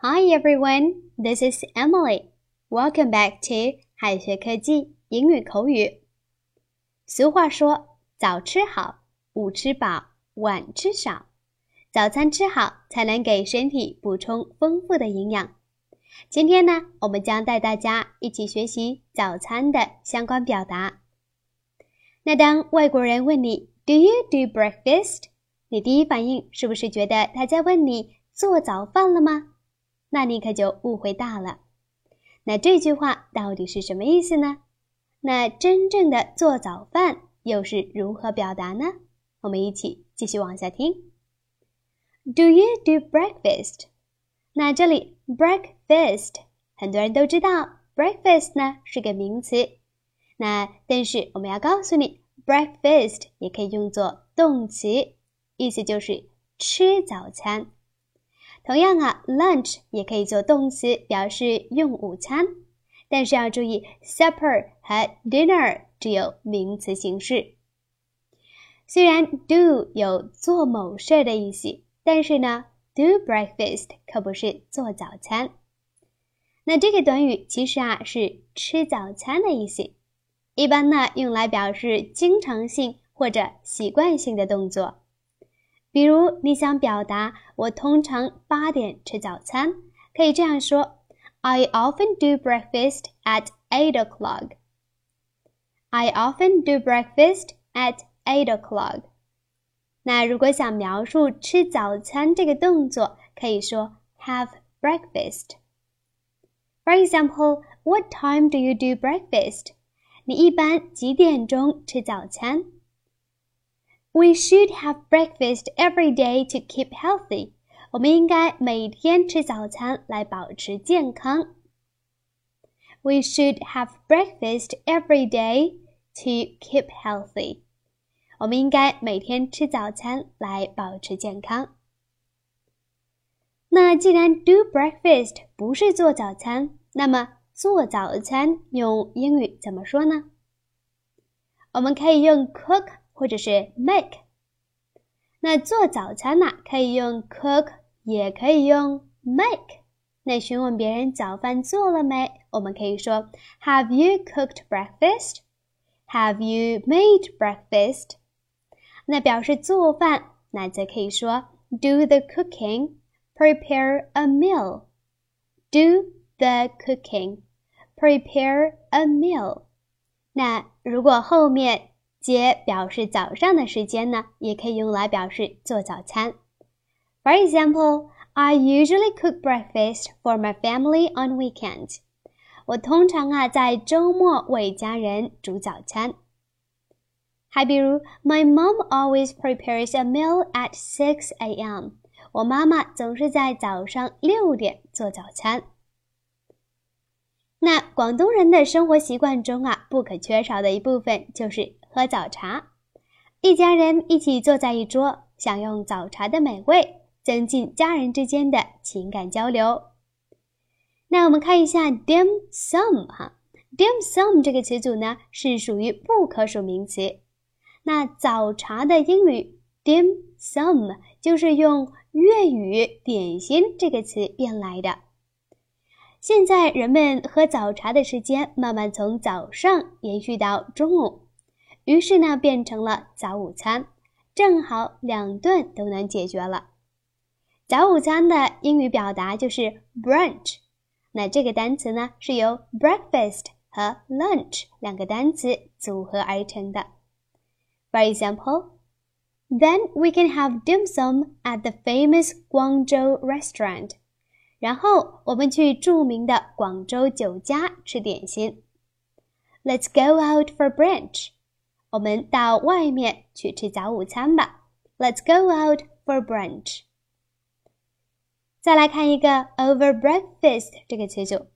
Hi everyone, this is Emily. Welcome back to 海学科技英语口语。俗话说：“早吃好，午吃饱，晚吃少。”早餐吃好，才能给身体补充丰富的营养。今天呢，我们将带大家一起学习早餐的相关表达。那当外国人问你 “Do you do breakfast？” 你第一反应是不是觉得他在问你做早饭了吗？那你可就误会大了。那这句话到底是什么意思呢？那真正的做早饭又是如何表达呢？我们一起继续往下听。Do you do breakfast？那这里 breakfast 很多人都知道，breakfast 呢是个名词。那但是我们要告诉你，breakfast 也可以用作动词，意思就是吃早餐。同样啊，lunch 也可以做动词，表示用午餐。但是要注意，supper 和 dinner 只有名词形式。虽然 do 有做某事的意思，但是呢，do breakfast 可不是做早餐。那这个短语其实啊是吃早餐的意思，一般呢用来表示经常性或者习惯性的动作。比如你想表达我通常八点吃早餐，可以这样说：I often do breakfast at eight o'clock. I often do breakfast at eight o'clock. 那如果想描述吃早餐这个动作，可以说 have breakfast. For example, what time do you do breakfast? 你一般几点钟吃早餐 ？we should have breakfast every day to keep healthy. 我们应该每天吃早餐来保持健康。We should have breakfast every day to keep healthy. 我们应该每天吃早餐来保持健康。那既然 do breakfast 不是做早餐，那么做早餐用英语怎么说呢？我们可以用 cook。 或者是 make。那做早餐呢，可以用 cook，也可以用 make。那询问别人早饭做了没，我们可以说 Have you cooked breakfast? Have you made breakfast? 那表示做饭，那则可以说 Do the cooking, prepare a meal. Do the cooking, prepare a meal. 那如果后面 接表示早上的时间呢，也可以用来表示做早餐。For example, I usually cook breakfast for my family on weekends. 我通常啊在周末为家人煮早餐。还比如，My mom always prepares a meal at six a.m. 我妈妈总是在早上六点做早餐。那广东人的生活习惯中啊，不可缺少的一部分就是喝早茶，一家人一起坐在一桌，享用早茶的美味，增进家人之间的情感交流。那我们看一下 dim sum 哈，dim sum 这个词组呢是属于不可数名词。那早茶的英语 dim sum 就是用粤语点心这个词变来的。现在人们喝早茶的时间慢慢从早上延续到中午。于是呢，变成了早午餐，正好两顿都能解决了。早午餐的英语表达就是 brunch。那这个单词呢，是由 breakfast 和 lunch 两个单词组合而成的。For example, then we can have dim sum at the famous Guangzhou restaurant。然后我们去著名的广州酒家吃点心。Let's go out for brunch。我们到外面去吃早午餐吧。Let's go out for brunch。再来看一个 over breakfast 这个词组。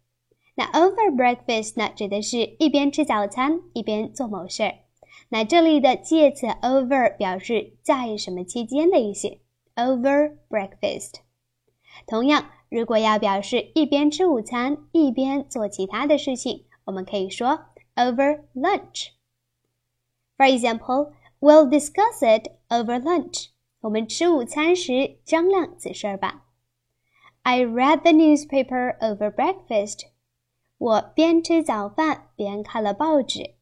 那 over breakfast 呢，指的是一边吃早餐一边做某事儿。那这里的介词 over 表示在什么期间的意思。Over breakfast。同样，如果要表示一边吃午餐一边做其他的事情，我们可以说 over lunch。For example, we'll discuss it over lunch. 我们吃午餐时商量此事儿吧。I read the newspaper over breakfast. 我边吃早饭边看了报纸。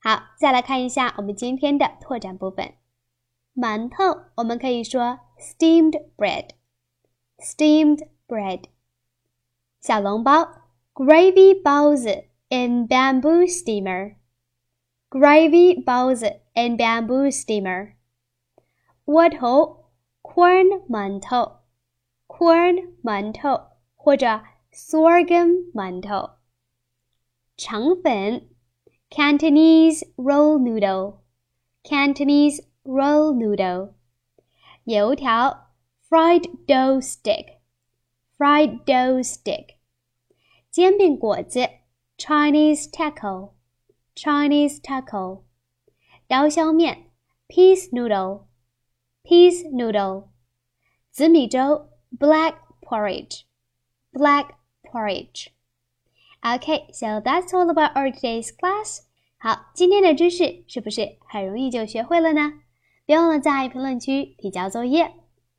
好，再来看一下我们今天的拓展部分。馒头，我们可以说 steamed bread bread，steamed bread。小笼包，gravy 包子 in bamboo steamer，gravy 包子 in bamboo steamer。窝头，corn 馒头，corn 馒头或者 sorghum 馒头。肠粉，Cantonese roll noodle，Cantonese roll noodle，油条 ，fried dough stick，fried dough stick，煎饼果子，Chinese taco，Chinese taco，刀削面，peas noodle，peas noodle，紫米粥，black porridge，black porridge。Okay, so that's all about our today's class. 好，今天的知识是不是很容易就学会了呢？别忘了在评论区提交作业。